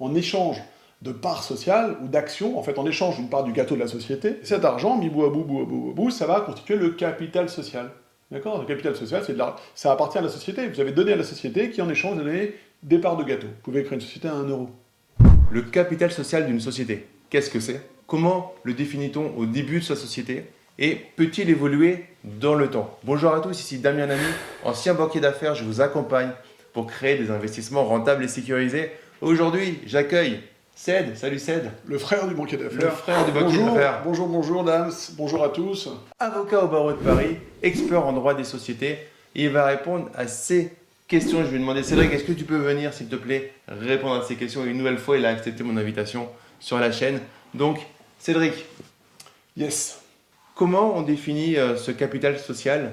en échange de parts sociales ou d'actions, en fait en échange d'une part du gâteau de la société, cet argent, mis bout à bout, bout à bout, bout, ça va constituer le capital social. D'accord? Le capital social, c'est de la... ça appartient à la société. Vous avez donné à la société qui, en échange, donné des parts de gâteau. Vous pouvez créer une société à 1 euro. Le capital social d'une société, qu'est-ce que c'est? Comment le définit-on au début de sa société? Et peut-il évoluer dans le temps? Bonjour à tous, ici Damien Nami, ancien banquier d'affaires. Je vous accompagne pour créer des investissements rentables et sécurisés. Aujourd'hui, j'accueille Ced, salut Ced. Le frère du banquier Le d'affaires. frère du banquier Bonjour, d'affaires. bonjour, bonjour, dames, bonjour à tous. Avocat au barreau de Paris, expert en droit des sociétés. Il va répondre à ces questions. Je vais demander, Cédric, est-ce que tu peux venir, s'il te plaît, répondre à ces questions? Une nouvelle fois, il a accepté mon invitation sur la chaîne. Donc, Cédric, Yes. comment on définit euh, ce capital social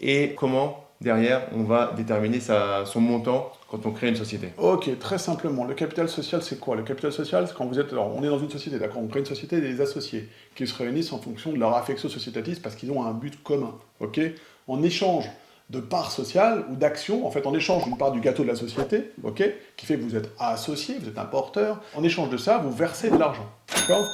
et comment, derrière, on va déterminer son montant quand on crée une société Ok, très simplement, le capital social, c'est quoi? Le capital social, c'est quand vous êtes. Alors, on est dans une société, d'accord? On crée une société des associés qui se réunissent en fonction de leur affection sociétatiste parce qu'ils ont un but commun, ok? En échange de parts sociales ou d'actions, en fait, en échange d'une part du gâteau de la société, ok? Qui fait que vous êtes associé, vous êtes un porteur. En échange de ça, vous versez de l'argent, d'accord?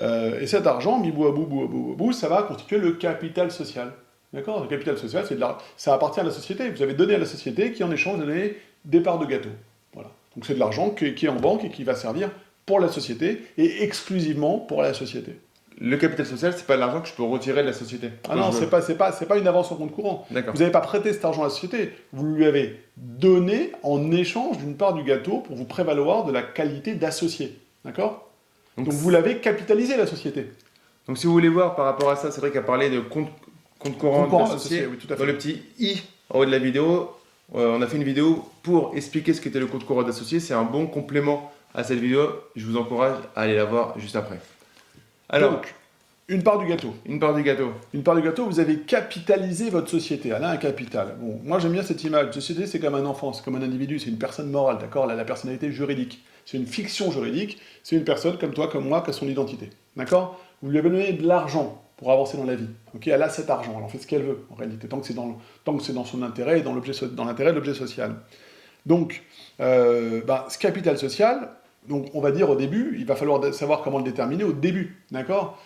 Euh, Et cet argent, mis bout à bout, bout à bout, bout, ça va constituer le capital social. D'accord Le capital social, c'est de la- ça appartient à la société. Vous avez donné à la société qui, en échange, donné des parts de gâteau. Voilà. Donc c'est de l'argent qui, est en banque et qui va servir pour la société et exclusivement pour la société. Le capital social, c'est pas de l'argent que je peux retirer de la société. Ah non, c'est pas, c'est pas, c'est pas une avance au compte courant. D'accord. Vous n'avez pas prêté cet argent à la société, vous lui avez donné en échange d'une part du gâteau pour vous prévaloir de la qualité d'associé. D'accord? Donc, Donc vous l'avez capitalisé la société. Donc si vous voulez voir par rapport à ça, Cédric a parlé de compte, compte courant, Compte courant associé. associé, oui, tout à Dans le petit i en haut de la vidéo, euh, on a fait une vidéo pour expliquer ce qu'était le compte courant d'associé. C'est un bon complément à cette vidéo. Je vous encourage à aller la voir juste après. Alors, Donc, une part du gâteau. une part du gâteau. Une part du gâteau, vous avez capitalisé votre société. Elle a un capital. Bon, moi j'aime bien cette image. Une société, c'est comme un enfant, c'est comme un individu, c'est une personne morale, d'accord? Elle a la personnalité juridique. C'est une fiction juridique. C'est une personne comme toi, comme moi, qui a son identité. D'accord? Vous lui avez donné de l'argent pour avancer dans la vie. Elle a cet argent. Elle en fait ce qu'elle veut, en réalité, tant que c'est dans, tant que dans son intérêt et dans, l'intérêt de l'objet social. Donc, euh, bah, ce capital social, donc on va dire au début, il va falloir savoir comment le déterminer au début. D'accord?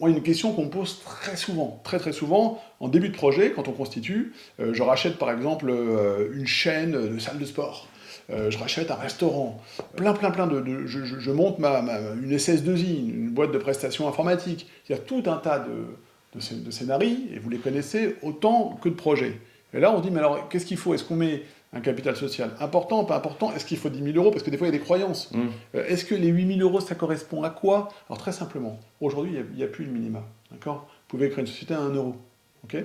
Une question qu'on pose très souvent, très très souvent, en début de projet, quand on constitue, euh, je rachète par exemple euh, une chaîne de salles de sport, euh, je rachète un restaurant, plein plein plein de... de- je, monte ma, ma- une SS2I, une boîte de prestations informatiques, il y a tout un tas de, de, scé- de scénarios, et vous les connaissez autant que de projets. Et là, on dit, mais alors, qu'est-ce qu'il faut? Est-ce qu'on met un capital social important, pas important? Est-ce qu'il faut 10 000 euros? Parce que des fois, il y a des croyances. Mm. Euh, Est-ce que les 8 000 euros, ça correspond à quoi? Alors très simplement, aujourd'hui, il n'y a, plus de minima. D'accord? Vous pouvez créer une société à 1 euro. ok?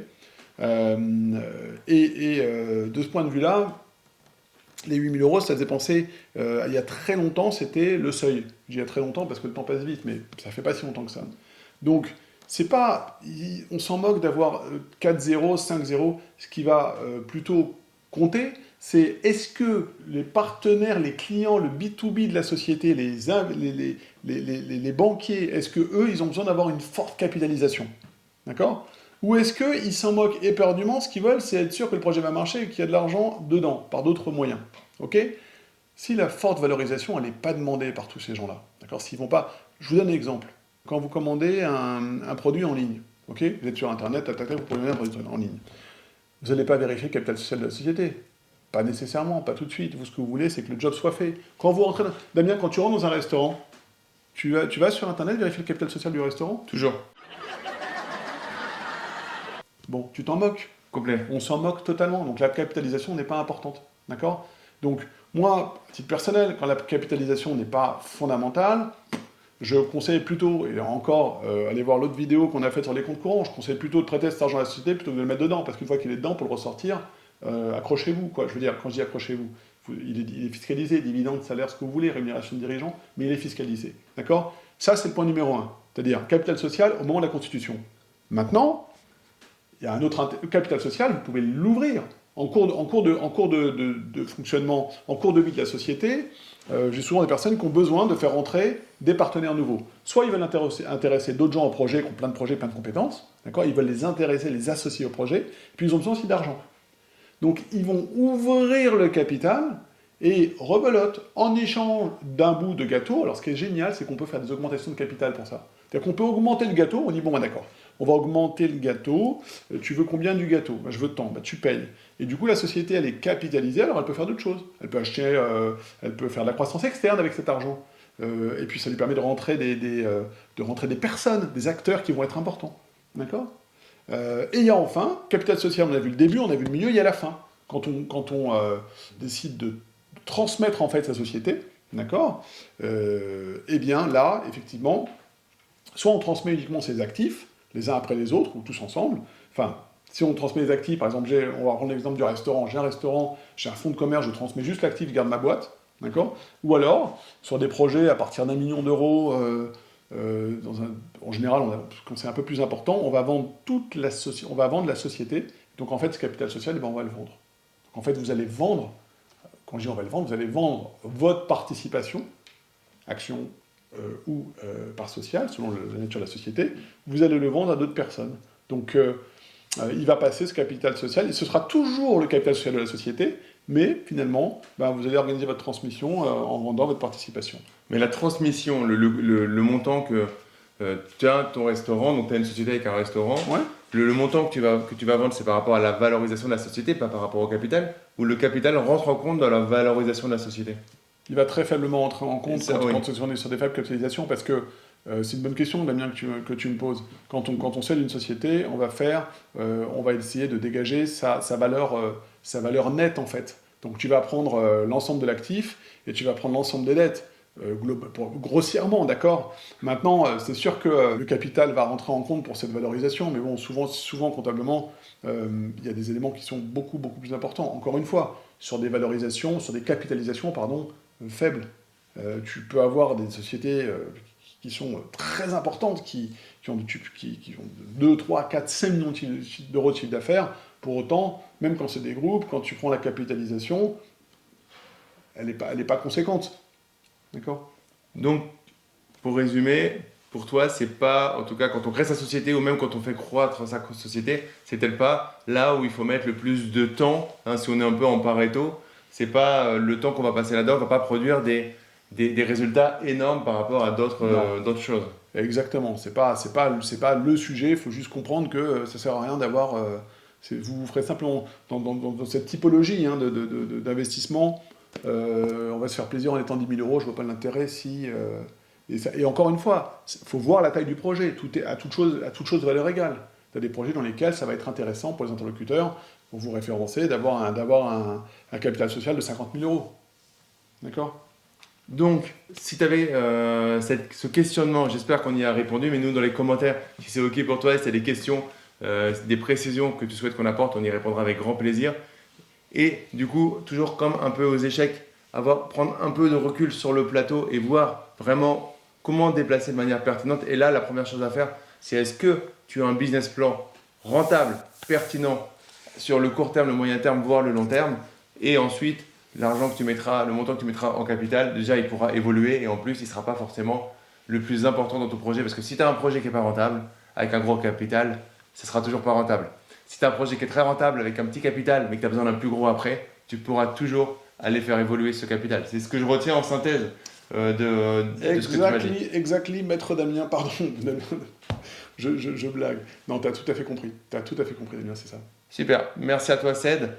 Euh, et et, euh, de ce point de vue-là, les 8 000 euros, ça faisait penser, euh, il y a très longtemps, c'était le seuil. J'y il y a très longtemps parce que le temps passe vite, mais ça fait pas si longtemps que ça. Donc, c'est pas, on s'en moque d'avoir euh, 4-0, 5-0. Ce qui va euh, plutôt compter, c'est est-ce que les partenaires, les clients, le B2B de la société, les- les banquiers, est-ce que eux, ils ont besoin d'avoir une forte capitalisation? D'accord? Ou est-ce qu'ils s'en moquent éperdument Ce qu'ils veulent, c'est être sûr que le projet va marcher et qu'il y a de l'argent dedans, par d'autres moyens. Ok? Si la forte valorisation, elle n'est pas demandée par tous ces gens-là, d'accord? S'ils vont pas... Je vous donne un exemple. Quand vous commandez un, produit en ligne, ok? Vous êtes sur Internet, vous commandez un produit en ligne. Vous n'allez pas vérifier le capital social de la société. Pas nécessairement, pas tout de suite. Vous, ce que vous voulez, c'est que le job soit fait. Quand vous rentrez... dans- Damien, quand tu rentres dans un restaurant, tu vas sur Internet vérifier le capital social du restaurant? Toujours. Bon, tu t'en moques. Complet. On s'en moque totalement. Donc la capitalisation n'est pas importante. D'accord? Donc moi, à titre personnel, quand la capitalisation n'est pas fondamentale, je conseille plutôt, et encore, euh, allez voir l'autre vidéo qu'on a faite sur les comptes courants, je conseille plutôt de prêter cet argent à la société plutôt que de le mettre dedans, parce qu'une fois qu'il est dedans, pour le ressortir, euh, accrochez-vous, quoi. Je veux dire, quand je dis accrochez-vous, vous- il est, il est fiscalisé, dividende, salaire, ce que vous voulez, rémunération de dirigeant, mais il est fiscalisé. D'accord? Ça, c'est le point numéro un. C'est-à-dire capital social au moment de la Constitution. Maintenant, il y a un autre capital social, vous pouvez l'ouvrir. En cours, de, fonctionnement, en cours de vie de la société, euh, j'ai souvent des personnes qui ont besoin de faire entrer des partenaires nouveaux. Soit ils veulent intéresser, intéresser d'autres gens au projet, qui ont plein de projets, plein de compétences, d'accord Ils veulent les intéresser, les associer au projet, puis ils ont besoin aussi d'argent. Donc ils vont ouvrir le capital, Et rebelote, en échange d'un bout de gâteau, alors ce qui est génial, c'est qu'on peut faire des augmentations de capital pour ça. C'est-à-dire qu'on peut augmenter le gâteau, on dit bon, bah, d'accord, on va augmenter le gâteau, euh, tu veux combien du gâteau? Bah, Je veux tant, bah, tu payes. Et du coup, la société, elle est capitalisée, alors elle peut faire d'autres choses. Elle peut acheter, euh, elle peut faire de la croissance externe avec cet argent. Euh, et puis ça lui permet de rentrer des, de rentrer des personnes, des acteurs qui vont être importants. D'accord? Et il y a enfin, capital social, on a vu le début, on a vu le milieu, il y a la fin. Quand on, quand on décide de transmettre en fait sa société, d'accord? Eh bien là, effectivement, soit on transmet uniquement ses actifs, les uns après les autres, ou tous ensemble. Enfin, si on transmet les actifs, par exemple, on va prendre l'exemple du restaurant, j'ai un restaurant, j'ai un fonds de commerce, je transmets juste l'actif, je garde ma boîte, d'accord? Ou alors, sur des projets à partir d'un million d'euros, euh, euh, en général, quand c'est un peu plus important, on va vendre toute la on va vendre la société. Donc en fait, ce capital social, eh ben, on va le vendre. Donc en fait, vous allez vendre, quand je dis on va le vendre, vous allez vendre votre participation, action, euh, ou euh, par social, selon la nature de la société, vous allez le vendre à d'autres personnes. Donc euh, il va passer ce capital social, et ce sera toujours le capital social de la société, mais finalement, ben, vous allez organiser votre transmission en vendant votre participation. Mais la transmission, le, montant que tu as ton restaurant, donc tu as une société avec un restaurant, le, montant que tu vas, que tu vas vendre, c'est par rapport à la valorisation de la société, pas par rapport au capital, ou le capital rentre en compte dans la valorisation de la société? Il va très faiblement entrer en compte quand, on est sur des faibles capitalisations parce que euh, c'est une bonne question, Damien, que tu, que tu me poses. Quand on, quand on cède une société, on va faire, euh, on va essayer de dégager sa, sa valeur, euh, sa valeur nette, en fait. Donc tu vas prendre l'ensemble de l'actif et tu vas prendre l'ensemble des dettes. grossièrement, d'accord? Maintenant, c'est sûr que le capital va rentrer en compte pour cette valorisation, mais bon, souvent, souvent comptablement, il y a des éléments qui sont beaucoup, beaucoup plus importants. Encore une fois, sur des valorisations, sur des capitalisations, pardon, faible. Euh, tu peux avoir des sociétés euh, qui sont très importantes, qui, ont, qui, qui ont 2, 3, 4, 5 millions d'euros de chiffre d'affaires. Pour autant, même quand c'est des groupes, quand tu prends la capitalisation, elle n'est pas, pas conséquente. D'accord? Donc, pour résumer, pour toi, c'est pas, en tout cas, quand on crée sa société ou même quand on fait croître sa société, c'est peut-être pas là où il faut mettre le plus de temps, hein, si on est un peu en pareto, c'est pas euh, le temps qu'on va passer là-dedans, on va pas produire des, des, résultats énormes par rapport à d'autres euh, choses. Exactement, c'est pas c'est pas c'est pas le sujet, il faut juste comprendre que euh, ça sert à rien d'avoir vous vous ferez simplement dans, dans, cette typologie hein, d'investissement, on va se faire plaisir en étant 10 000 euros, je vois pas l'intérêt si et, et, encore une fois, il faut voir la taille du projet, tout est à toute chose à toute chose valeur égale. Tu des projets dans lesquels ça va être intéressant pour les interlocuteurs pour vous référencer, d'avoir un, un, un, capital social de 50 000 euros. D'accord? Donc, si tu avais euh, ce questionnement, j'espère qu'on y a répondu, mais nous, dans les commentaires, si c'est OK pour toi, si tu as des questions, euh, des précisions que tu souhaites qu'on apporte, on y répondra avec grand plaisir. Et du coup, toujours comme un peu aux échecs, avoir, prendre un peu de recul sur le plateau et voir vraiment comment déplacer de manière pertinente. Et là, la première chose à faire, c'est est-ce que tu as un business plan rentable, pertinent, sur le court terme, le moyen terme, voire le long terme. Et ensuite, l'argent que tu mettras, le montant que tu mettras en capital, déjà, il pourra évoluer et en plus, il ne sera pas forcément le plus important dans ton projet. Parce que si tu as un projet qui n'est pas rentable, avec un gros capital, ce sera toujours pas rentable. Si tu as un projet qui est très rentable avec un petit capital, mais que tu as besoin d'un plus gros après, tu pourras toujours aller faire évoluer ce capital. C'est ce que je retiens en synthèse euh, de, ce que tu m'as dit. Exactly, maître Damien, pardon. je, je, je blague. Non, tu as tout à fait compris. Tu as tout à fait compris, Damien, c'est ça. Super. Merci à toi, Ced.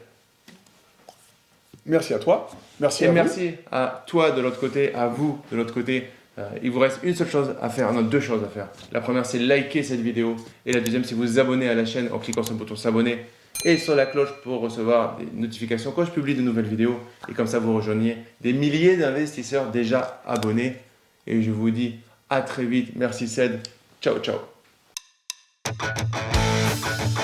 Merci à toi. Merci Et merci à toi de l'autre côté, à vous de l'autre côté. Euh, il vous reste une seule chose à faire, non, deux choses à faire. La première, c'est liker cette vidéo. Et la deuxième, c'est vous abonner à la chaîne en cliquant sur le bouton s'abonner et sur la cloche pour recevoir des notifications quand je publie de nouvelles vidéos. Et comme ça, vous rejoignez des milliers d'investisseurs déjà abonnés. Et je vous dis à très vite. Merci Ced. Ciao, ciao. Música